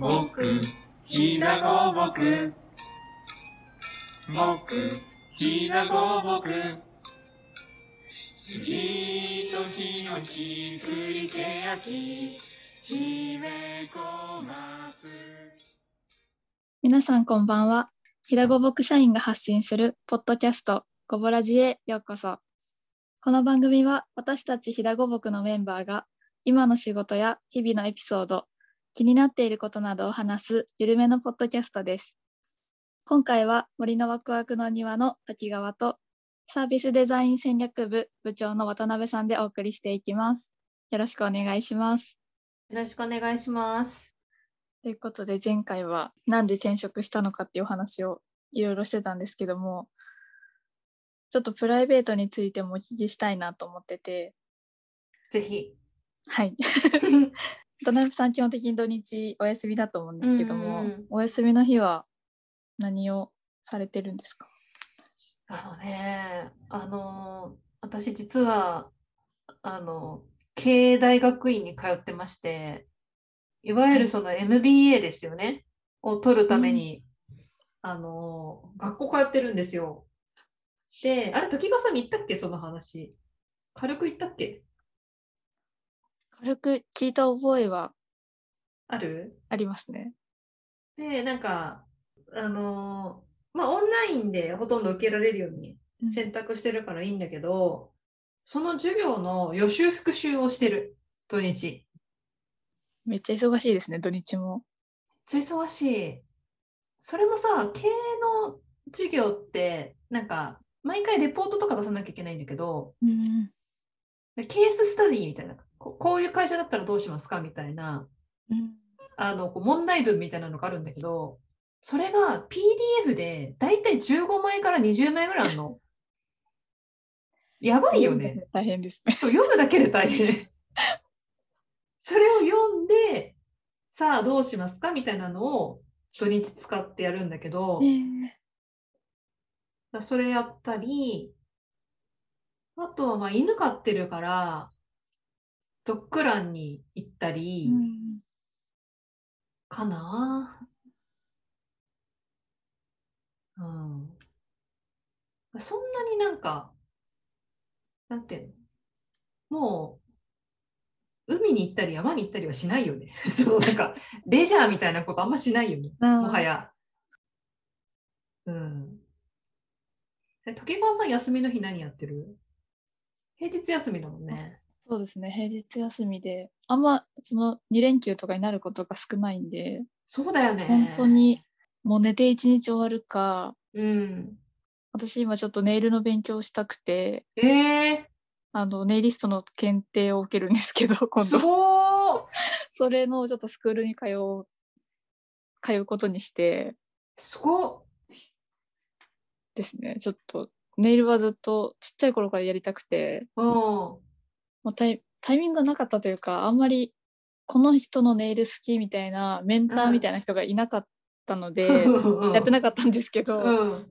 僕、ひなごぼく。僕、ひなごぼく。杉とヒノキ、栗けやき、姫小松。皆さんこんばんは。ひだごぼく社員が発信するポッドキャストごぼらじへようこそ。この番組は私たちひだごぼくのメンバーが今の仕事や日々のエピソード、気になっていることなどを話すゆるめのポッドキャストです。今回は森のワクワクの庭の滝川とサービスデザイン戦略部部長の渡辺さんでお送りしていきます。よろしくお願いします。よろしくお願いします。ということで前回はなんで転職したのかっていうお話をいろいろしてたんですけどもちょっとプライベートについてもお聞きしたいなと思っててぜひ。はい 渡辺さん基本的に土日お休みだと思うんですけども、うんうんうん。お休みの日は何をされてるんですか？あのね、あの、私実は、あの、経営大学院に通ってまして、いわゆるその MBA ですよね、を取るために、あの、学校通ってるんですよ。で、あれ、時川さんに言ったっけ、その話。軽く言ったっけ？軽く聞いた覚えはある？ありますね。で、なんか、あのーまあ、オンラインでほとんど受けられるようにうん。選択してるからいいんだけど、その授業の予習復習をしてる、土日。めっちゃ忙しいですね土日も。めっちゃ忙しい。それもさ、経営の授業って、なんか、毎回レポートとか出さなきゃいけないんだけど、うんでケーススタディみたいな、ここういう会社だったらどうしますかみたいな、うんあのこう問題文みたいなのがあるんだけど、それが PDF でだいたい15枚から20枚ぐらいあるの。やばいよね。大変ですね読むだけで大変。それを読んで、さあどうしますかみたいなのを土日使ってやるんだけど、ねだそれやったり、あとはまあ犬飼ってるから、ドッグランに行ったり、うんかな？うん。そんなになんか、なんていうの？もう、海に行ったり山に行ったりはしないよね。そう、なんか、レジャーみたいなことあんましないよね。もはや。うん。え時川さん、休みの日何やってる？平日休みだもんね。そうですね平日休みであんまその2連休とかになることが少ないんでそうだよね。本当。にもう寝て一日終わるかうん。私今ちょっとネイルの勉強をしたくてええあのネイリストの検定を受けるんですけど 今す度それのちょっとスクールに通う通うことにしてすごっですねちょっとネイルはずっとちっちゃい頃からやりたくてうん。もうタイタイミングがなかったというかあんまりこの人のネイル好きみたいなメンターみたいな人がいなかったので、やってなかったんですけど、うん。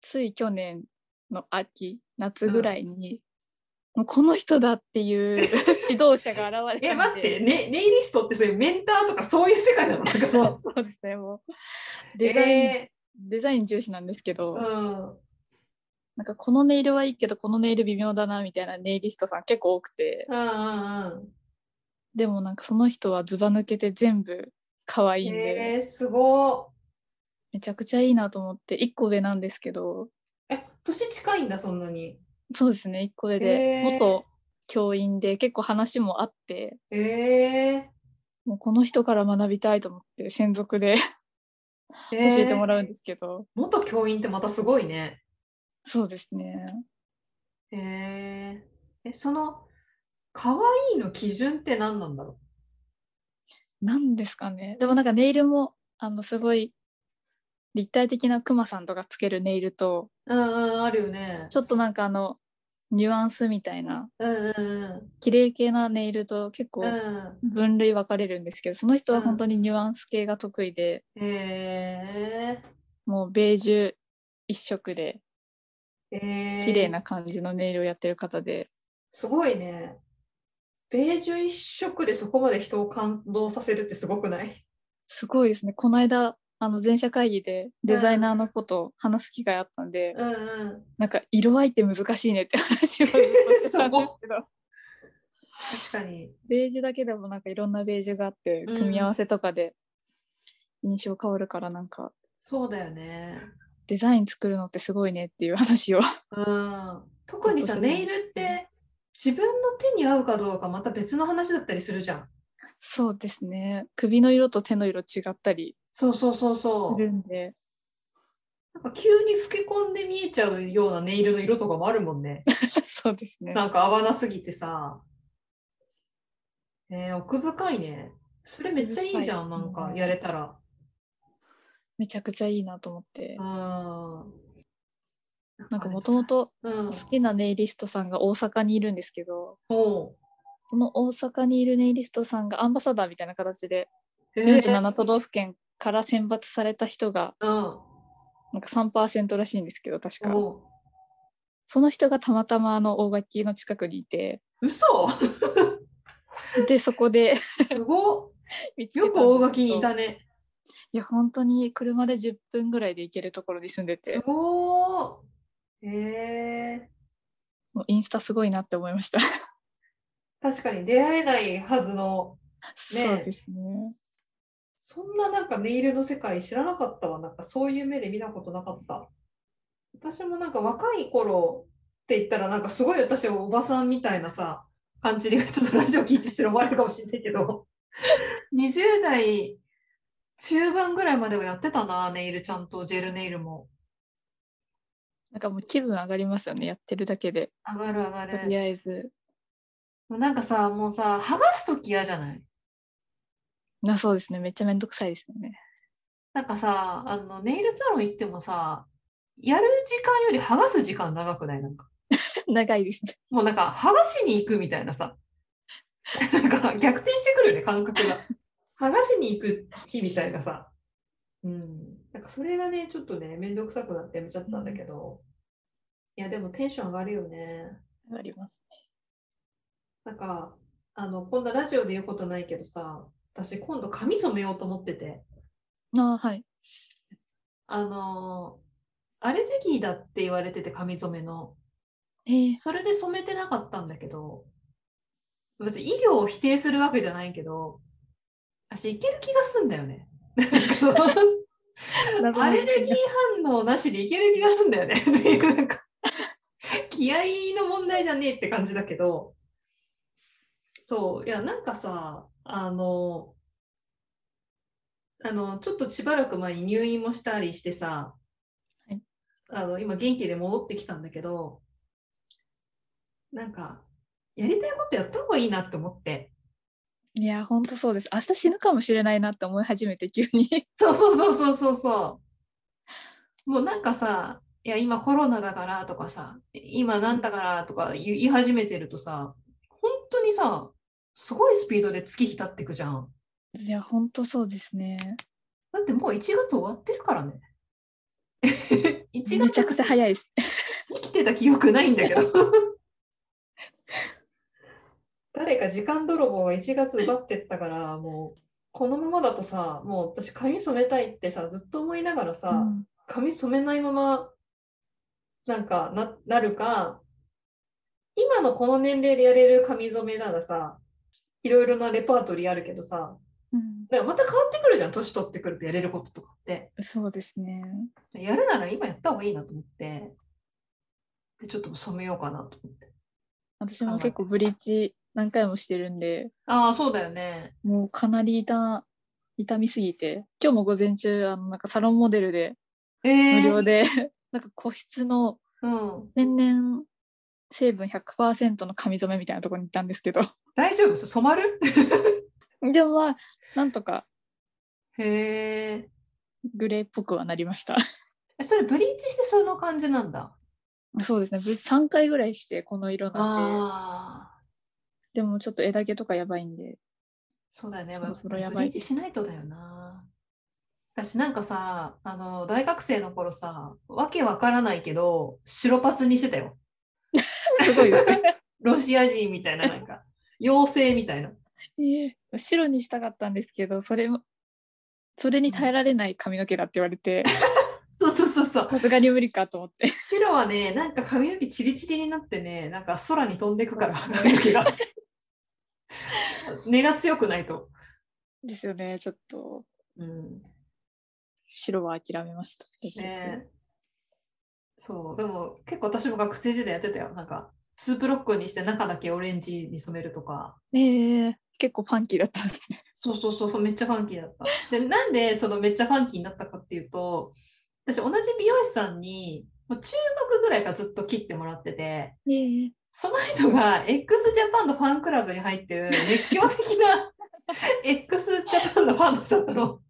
つい去年の秋夏ぐらいに、もうこの人だっていう 指導者が現れてえ、待って、ね、ネイリストってそういうメンターとかそういう世界なの？なんかそそうう。そうですねもう。デザイン、えデザイン重視なんですけど、ーうん。なんかこのネイルはいいけどこのネイル微妙だなみたいなネイリストさん結構多くて。うんうんでもなんかその人はずば抜けて全部可愛うん。いんで、えー、すごめちゃくちゃいいなと思って。1個上なんですけど。い。え、年近いんだ、そんなに。そうですね。1個上で、へー。元教員で結構話もあって。えもうこの人から学びたいと思って専属で。ー、教えーえてもらうんですけど、元教員ってまたすごいね。そうですねえー、え、その、可愛いの基準って何なんだろなんですかねでもなんかネイルもあのすごい立体的なクマさんとかつけるネイルとううんうん、あるよね。ちょっとなんかあのニュアンスみたいなうんうん綺麗系なネイルと結構うん。うん。分類分かれるんですけどその人は本当にニュアンス系が得意で、えもうベージュ一色でー、えー、綺麗な感じのネイルをやってる方で、すごいね。ベージュ一色でそこまで人を感動させるってすごくない？すごいですね。この間、あの前社会議でデザイナーのことを話す機会あったんで、うんうん。なんか色合いって難しいねって話をずっとしてたんですけど、確かに。ベージュだけでもなんかいろんなベージュがあって、うん組み合わせとかで印象変わるからなんかそうだよね。デザイン作るのってすごいねっていう話を。うん。特にさ、ネイルって自分の手に合うかどうかまた別の話だったりするじゃん。そうですね。首の色と手の色違ったりそうそうそうすそう。るんで、なんか急に老け込んで見えちゃうようなネイルの色とかもあるもんね。そうですね。なんか合わなすぎてさ。えー、奥深いね。それめっちゃいいじゃん、ねなんかやれたら。めちゃくちゃいいなと思ってう。ん。なんかもともとうん好。きなネイリストさんが大阪にいるんですけど、おその大阪にいるネイリストさんがアンバサダーみたいな形でうへー47都道府県から選抜された人がうん。なんか3%らしいんですけど確かその人がたまたまあの大垣の近くにいて嘘でそこですご よく大垣にいたね。いや本当に車で10分ぐらいで行けるところに住んですてごー。へえもうインスタすごいなって思いました、確かに出会えないはずの、そうですね。そんななんかネイルの世界知らなかったわ。なんかそういう目で見たことなかった。私もなんか若い頃って言ったらなんかすごい私はおばさんみたいなさ、感じでちょっとラジオ聞いてる人思われるかもしれないけど、20代中盤ぐらいまではやってたな、ネイルちゃんとジェルネイルも。なんかもう気分上がりますよねやってるだけで上がる上がとりる。あえずなんかさ、もうさ、剥がすとき嫌じゃない？なそうですねめっちゃめんどくさいですよねなんかさ、あの、ネイルサロン行ってもさ、やる時間より剥がす時間長くない？なんか。長いですねもうなんか、剥がしに行くみたいなさ。なんか、逆転してくるよね、感覚が。剥がしに行く日みたいなさ。うん。なんか、それがね、ちょっとね、めんどくさくなってやめちゃったんだけど。いや、でもテンション上がるよね。上がりますなんか、あの、こんなラジオで言うことないけどさ、私今度髪染めようと思ってて。あーはいあのーアレルギーだって言われてて髪染めの。えー、それで染めてなかったんだけど、別に医療を否定するわけじゃないけど、私いける気がすんだよね。なんかそうアレルギー反応なしでいける気がすんだよね。っていうなんか気合の問題じゃねえって感じだけど、そう、いや、なんかさ、あの、あの、ちょっとしばらく前に入院もしたりしてさ、はいあの、今元気で戻ってきたんだけど、なんか、やりたいことやった方がいいなって思って。いや本当そうです明日死ぬかもしれないなって思い始めて急に そうそうそうそうそうそう。もうなんかさ、いや、今コロナだからとかさ、今なんだからとか言い始めてるとさ、本当にさ、すごいスピードで月日経ってくじゃん。いや本当そうですねだってもう1月終わってるからね。1月めちゃくちゃ早いです生きてた記憶ないんだけど。誰か時間泥棒が1月奪ってったから、もう、このままだとさ、もう私髪染めたいってさ、ずっと思いながらさ、うん髪染めないまま、なんかな、なるか、今のこの年齢でやれる髪染めならさ、いろいろなレパートリーあるけどさ、うんだからまた変わってくるじゃん、年取ってくるとやれることとかって。そうですねやるなら今やった方がいいなと思って、で、ちょっと染めようかなと思って。私も結構ブリーチ何回もしてるんでああ、そうだよね。もうかなり痛痛みすぎて今日も午前中あのなんかサロンモデルでえー、無料で、なんか個室のうん。天然成分100%の髪染めみたいなところに行ったんですけど大丈夫？染まる？でもまあなんとかへえ。グレーっぽくはなりましたえそれブリーチしてその感じなんだ。そうですね無事3回ぐらいしてこの色なんでああ。でもちょっと枝毛とかやばいんでそうだよね。そろそやばいブリーチしないとだよな。私なんかさ、あの、大学生の頃さ、わけわからないけど、白髪にしてたよ。すごいですねロシア人みたいな、なんか、妖精みたいな。ええ白にしたかったんですけどそれもそれに耐えられない髪の毛だって言われてそうそうさすがに無理かと思って白はね、なんか髪の毛チリチリになってね、なんか空に飛んでくから、髪の毛が。根が強くないと。ですよねちょっとうん。白は諦めましたねそう、でも結構私も学生時代やってたよ。なんか、ツーブロックにして中だけオレンジに染めるとか。えー、結構ファンキーだったんですねそうそうそう、めっちゃファンキーだった。で、なんでそのめっちゃファンキーになったかっていうと、私同じ美容師さんに、もう中学ぐらいからずっと切ってもらってて、えー、その人が x ジャパンのファンクラブに入ってる熱狂的な x ジャパンのファンの人だったの。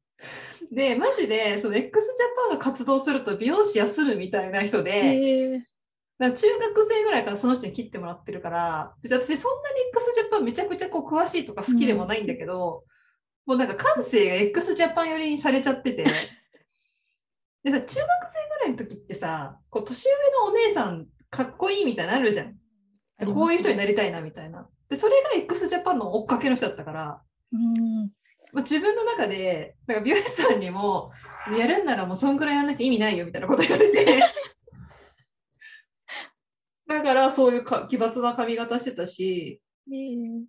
で、マジでその x ジャパンが活動すると美容師休むみたいな人で、えー、だから中学生ぐらいからその人に切ってもらってるから、別に私そんなに x ジャパンめちゃくちゃこう詳しいとか好きでもないんだけど、もうなんか感性が x ジャパン寄りにされちゃってて。でさ、中学生ぐらいの時ってさ、こう年上のお姉さんかっこいいみたいなのあるじゃん。こういう人になりたいなみたいな。で、それが x ジャパンの追っかけの人だったから、うんまあ、自分の中で、なんか美容師さんにも、やるんならもうそんぐらいやんなきゃ意味ないよみたいなこと言われて。だからそういうか奇抜な髪型してたし、えー、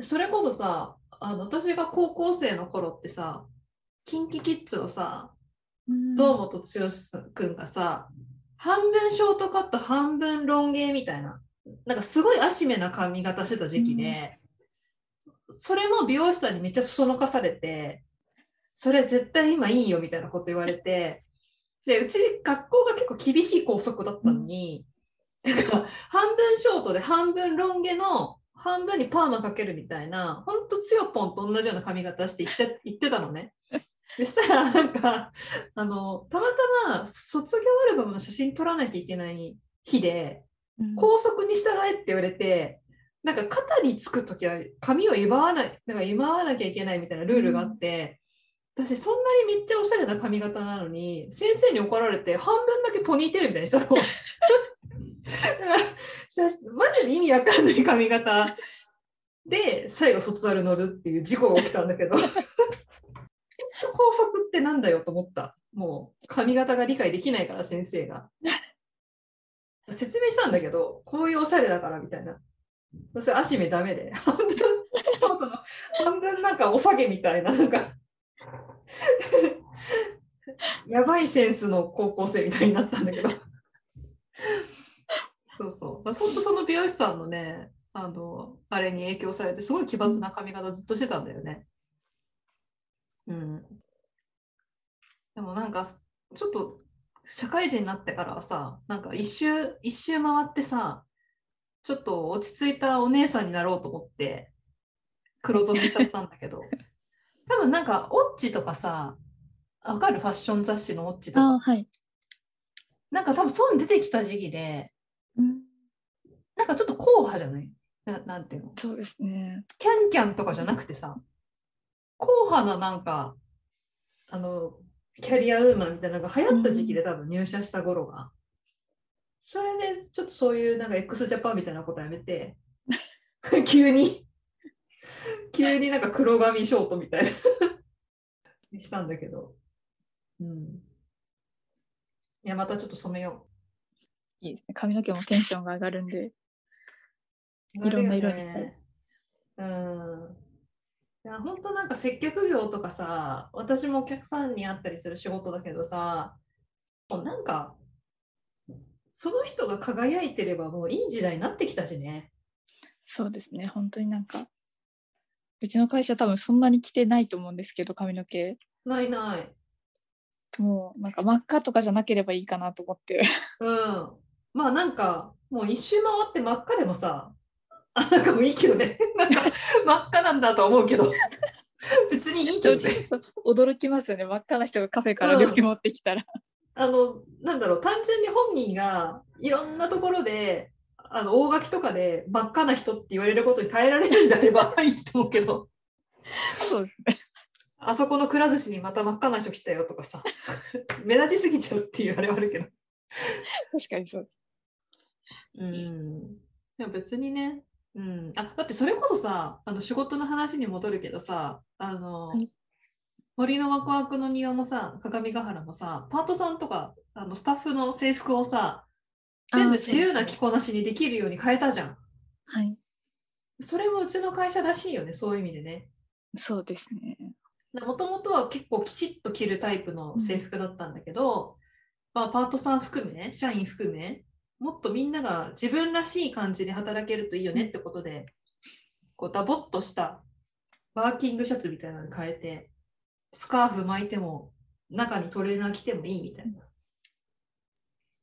それこそさ、あの私が高校生の頃ってさ、キンキキッズのさ、うん堂本剛くんがさ、半分ショートカット、半分ロン毛みたいな、なんかすごいアシメな髪型してた時期で、それも美容師さんにめっちゃそそのかされて、それ絶対今いいよみたいなこと言われて、で、うち学校が結構厳しい校則だったのに、なんか半分ショートで半分ロン毛の半分にパーマかけるみたいな、ほんとつよぽんと同じような髪型して行って行ってたのね。でしたら、なんか、あの、たまたま卒業アルバムの写真撮らなきゃいけない日で、うん校則に従えって言われて、なんか肩につくときは髪を祝わない、なんか祝わなきゃいけないみたいなルールがあって、私そんなにめっちゃおしゃれな髪型なのに、先生に怒られて半分だけポニーテールみたいにしたの。だから、マジで意味わかんない髪型で最後卒アル乗るっていう事故が起きたんだけど、本当校則ってなんだよと思った。もう髪型が理解できないから先生が。説明したんだけど、こういうおしゃれだからみたいな。それ足目ダメで。半分、半分なんかお下げみたいな、なんか。やばいセンスの高校生みたいになったんだけど。そうそう。本当その美容師さんのね、あの、あれに影響されて、すごい奇抜な髪型ずっとしてたんだよね。うん。でもなんか、ちょっと社会人になってからはさ、なんか一周、一周回ってさ、ちょっと落ち着いたお姉さんになろうと思って、黒染めしちゃったんだけど、多分なんか、オッチとかさ、わかるファッション雑誌のオッチとか、あはい、なんか多分そういうの出てきた時期で、うん、なんかちょっと硬派じゃない？ななんていうの？そうですね。キャンキャンとかじゃなくてさ、硬派ななんか、あの、キャリアウーマンみたいなのが流行った時期で多分入社した頃が。それでちょっとそういうなんか x ジャパンみたいなことやめて、急に、急になんか黒髪ショートみたいなにしたんだけど。うん。いや、またちょっと染めよいいですね髪の毛もテンションが上がるんでう。いろんな色にしたいですうん。いや、本当なんか接客業とかさ、私もお客さんに会ったりする仕事だけどさ、もうなんか、その人が輝いてればもういい時代になってきたしね。そうですね本当になんかうちの会社多分そんなに着てないと思うんですけど髪の毛ないない。もうなんか真っ赤とかじゃなければいいかなと思ってうん。まあなんか、もう一周回って真っ赤でもさ、あ、なんかもういいけどね。なんか真っ赤なんだとは思うけど、別にいいけどね。驚きますよね。真っ赤な人がカフェから料理持ってきたら、あの、なんだろう、単純に本人がいろんなところで、あの、大垣とかで真っ赤な人って言われることに耐えられるんであれば いいと思うけど、そうですね。あそこのくら寿司にまた真っ赤な人来たよとかさ、目立ちすぎちゃうっていうあれはあるけど。確かにそううん。でも別にね、うん。あ、だってそれこそさ、あの仕事の話に戻るけどさ、あの、はい森のワクワクの庭もさ、鏡ヶ原もさ、パートさんとかあのスタッフの制服をさ、全部自由な着こなしにできるように変えたじゃん。はい。それもうちの会社らしいよね、そういう意味でね。そうですね。もともとは結構きちっと着るタイプの制服だったんだけど、まあ、パートさん含め、社員含め、もっとみんなが自分らしい感じで働けるといいよねってことで、こうダボっとしたワーキングシャツみたいなのに変えて、スカーフ巻いても、中にトレーナー着てもいいみたいな。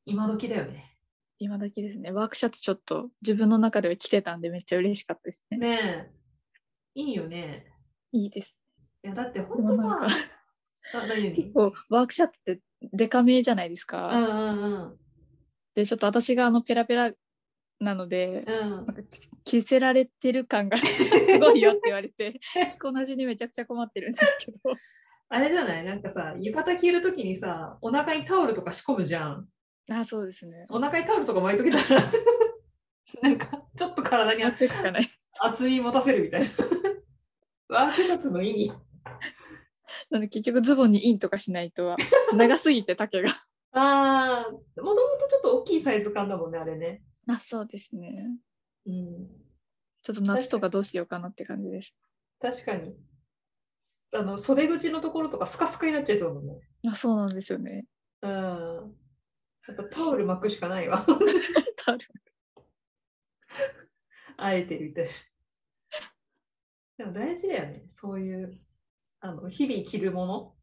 今時だよね。今時ですね。ワークシャツちょっと自分の中では着てたんでめっちゃ嬉しかったですね。ねえ。いいよね。いいです。いや、だってで本当さ、結構ワークシャツってデカめじゃないですか。うんうんで、ちょっと私があのペラペラなので、うん。うんなんか着着せられてる感が すごいよって言われて、着こなしにめちゃくちゃ困ってるんですけど。あれじゃない？なんかさ、浴衣着るときにさ、お腹にタオルとか仕込むじゃん。あ、そうですね。お腹にタオルとか巻いとけたら、なんかちょっと体に楽しかない。厚み持たせるみたいな。ワークシャツの意味。なので結局ズボンにインとかしないと長すぎて丈が。ああ、もともとちょっと大きいサイズ感だもんね、あれね。あ、そうですね。うん、ちょっと夏とかどうしようかなって感じです。確かに。あの袖口のところとかスカスカになっちゃいそうだね。あ、そうなんですよね。うん。やっぱタオル巻くしかないわ。タオルあえてみたいな。でも大事だよね、そういうあの日々着るもの。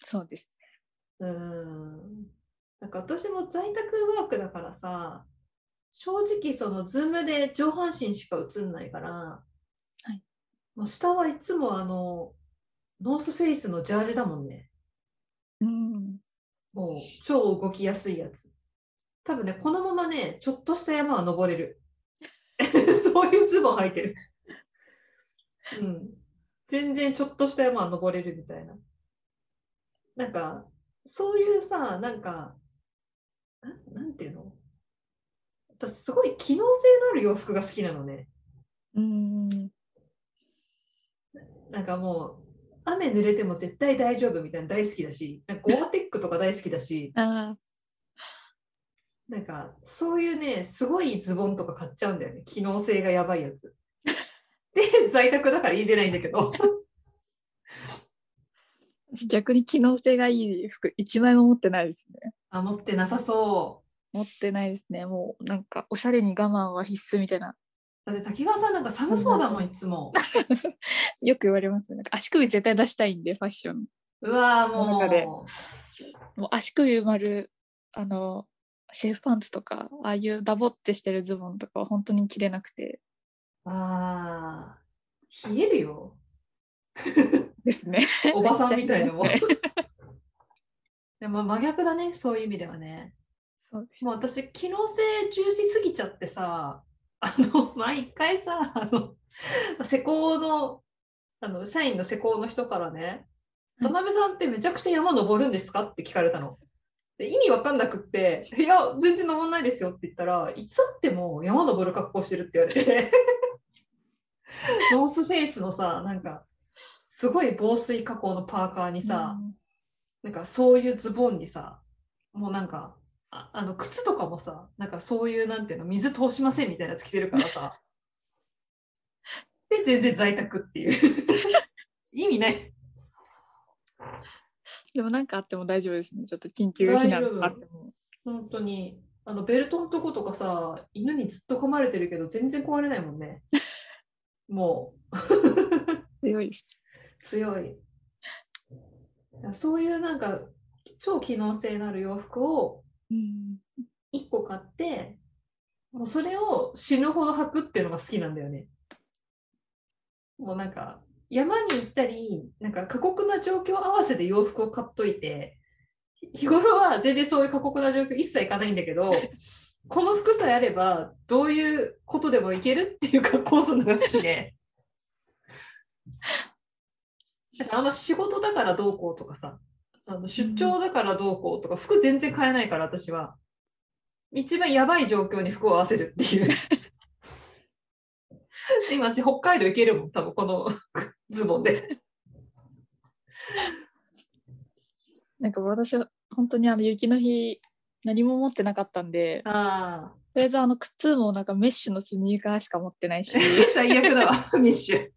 そうです。うん。なんか私も在宅ワークだからさ、正直その Zoomで上半身しか映んないから、いもう下はいつもあの、ノースフェイスのジャージだもんね。うん。もう超動きやすいやつ。多分ね、このままね、ちょっとした山は登れる。そういうズボン履いてる。うん。全然ちょっとした山は登れるみたいな。なんか、そういうさ、なんか、ななんていうの？私すごい機能性のある洋服が好きなのね。うん。なんかもう、雨濡れても絶対大丈夫みたいなの大好きだし、なんかゴアテックとか大好きだし、あなんか、そういうね、すごいズボンとか買っちゃうんだよね。機能性がやばいやつ。で、在宅だから言い出ないんだけど。ー逆に機能性がいい服一枚も持ってないですね。あ、持ってなさそ持ってないですね。もうなんかおしゃれに我慢は必須みたいな。う。だって滝川さんなんか寒そうだもん、いつも。よく言われますね。なんか足首絶対出したいんで、ファッション。うわーも中でう。もう足首埋まる、あの、シェルフパンツとか、ああいうダボってしてるズボンとかは本当に着れなくてあー、冷えるよ。ですね。おばさんみたいなもんでも真逆だね、そういう意味ではね。そうです。もう私、機能性重視すぎちゃってさ、あの、毎回さ、あの、施工の、あの、社員の施工の人からね、田辺さんってめちゃくちゃ山登るんですかって聞かれたの。で意味わかんなくって、いや、全然登んないですよって言ったら、いつあっても山登る格好してるって言われて、ノースフェイスのさ、なんか、すごい防水加工のパーカーにさ、うんなんかそういうズボンにさ、もうなんか、ああの靴とかもさ、なんかそういうなんていうの、水通しませんみたいなやつ着てるからさ。で、全然在宅っていう。意味ない。でもなんかあっても大丈夫ですね。ちょっと緊急避難あっても。本当に。あのベルトのとことかさ、犬にずっと噛まれてるけど、全然壊れないもんね。もう、強いです。強い。そういうなんか、超機能性のある洋服をうん。1個買って、もうそれを死ぬほど履くっていうのが好きなんだよね。もうなんか、山に行ったり、なんか過酷な状況合わせで洋服を買っといて、日頃は全然そういう過酷な状況一切行かないんだけど、この服さえあれば、どういうことでもいけるっていう格好をするのが好きで。あんま仕事だからどうこうとかさ、あの出張だからどうこうとか、服全然買えないから私は。一番やばい状況に服を合わせるっていう。今私北海道行けるもん、多分この ズボンで。なんか私は本当にあの雪の日何も持ってなかったんであとりあえずあの靴もなんかメッシュのスニーカーしか持ってないしあ、最悪だわ、ミッシュ。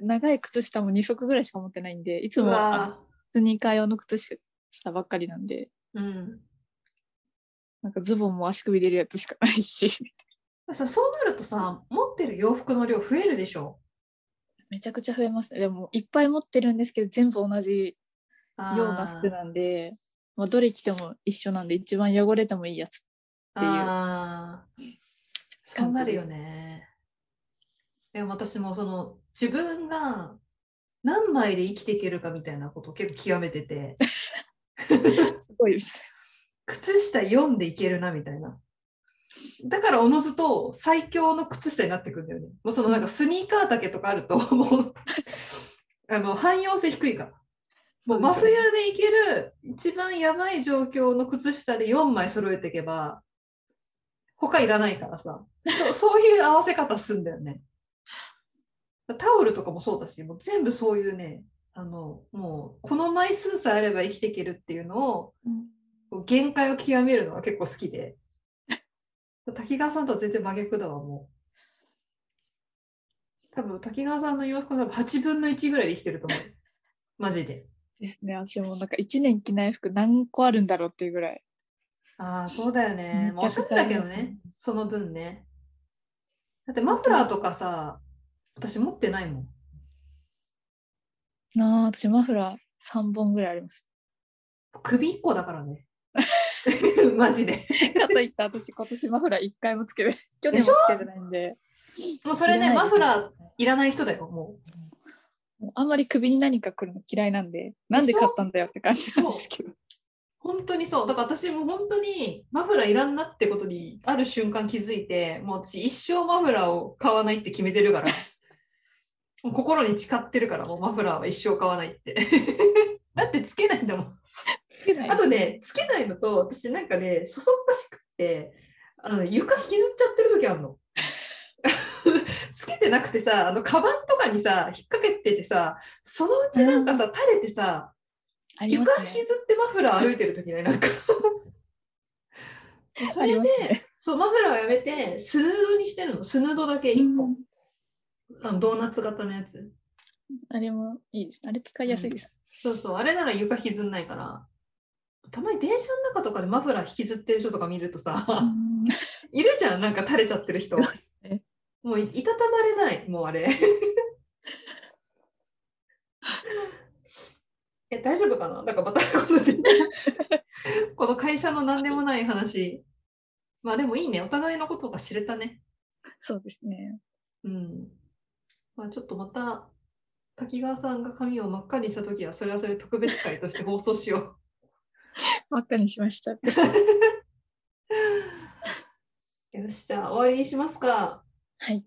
長い靴下も2足ぐらいしか持ってないんでいつうもスニーカー用の靴下ばっかりなんでうん。なんかズボンも足首出るやつしかないしさそうなるとさ、持ってる洋服の量増えるでしょ？めちゃくちゃ増えますねでもいっぱい持ってるんですけど全部同じような服なんでまあ、どれ着ても一緒なんで一番汚れてもいいやつっていうあーそうなるよね。でも私もその自分が何枚で生きていけるかみたいなことを結構極めてて、すごいです 靴下4でいけるなみたいな。だからおのずと最強の靴下になってくんだよね。もうそのなんかスニーカー丈とかあると もうあの汎用性低いから。もう真冬でいける一番やばい状況の靴下で4枚揃えていけば他いらないからさそうそういう合わせ方すんだよね。タオルとかもそうだしもう全部そういうねあのもうこの枚数さえあれば生きていけるっていうのをうん。限界を極めるのが結構好きで。滝川さんとは全然真逆だわもう。多分滝川さんの洋服の多分8分の1ぐらいで生きてると思う。マジで。ですね私もなんか1年着ない服何個あるんだろうっていうぐらい。ああ、そうだよね。めちゃくちだけどね、その分ね。だってマフラーとかさ、私持ってないもん。なあ私マフラー3本ぐらいあります首1個だからね。マジで。かといって私今年マフラー1回もつけて去年もつけてないんでもうそれね、マフラーいらない人だよ、もう。もうあんまり首に何か来るの嫌いなんでなんで買ったんだよって感じなんですけど本当にそう。だから私も本当にマフラーいらんなってことにある瞬間気づいて、もう私一生マフラーを買わないって決めてるから、心に誓ってるから、もうマフラーは一生買わないって。だってつけないんだもん。つけないですあとね、つけないのと、私なんかね、そそっかしくって、あの床引きずっちゃってる時あるの。つけてなくてさ、あのカバンとかにさ、引っ掛けててさ、そのうちなんかさ、垂れてさ、あります床引きねずってマフラー歩いてる時ね、なんか。それで、ねそう、マフラーをやめて、スヌードにしてるの。スヌードだけ1個。うんあのドーナツ型のやつ。あれもいいですあれ使いやすいです、そうそう、あれなら床引きずんないから。たまに電車の中とかでマフラー引きずってる人とか見るとさ、うんいるじゃん、なんか垂れちゃってる人。ねもういいたたまれない、もうあれ。え、大丈夫かな？なんかまたこのこの会社の何でもない話。まあでもいいね、お互いのことが知れたね。そうですねうん。まあちょっとまた、滝川さんが髪を真っ赤にしたときは、それはそれ特別会として放送しよ真っ赤にしましたう。よし、じゃあ終わりにしますか。はい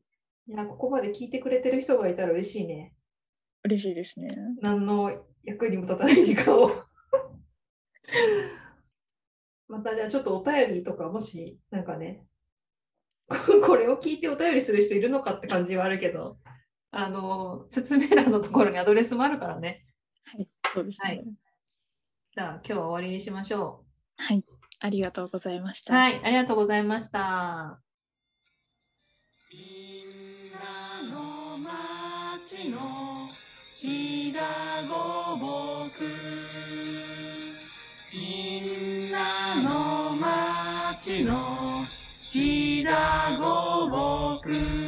いや、ここまで聞いてくれてる人がいたら嬉しいね。嬉しいですね何の役にも立たない時間を。またじゃあちょっとお便りとかもしなんかねこ これを聞いてお便りする人いるのかって感じはあるけどあの説明欄のところにアドレスもあるからね。はいそうですね。はい。じゃあ今日は終わりにしましょはい、ありがとうございましうた。はいありがとうございました。みんなの町のひだごぼく。みんなの町のひだごぼく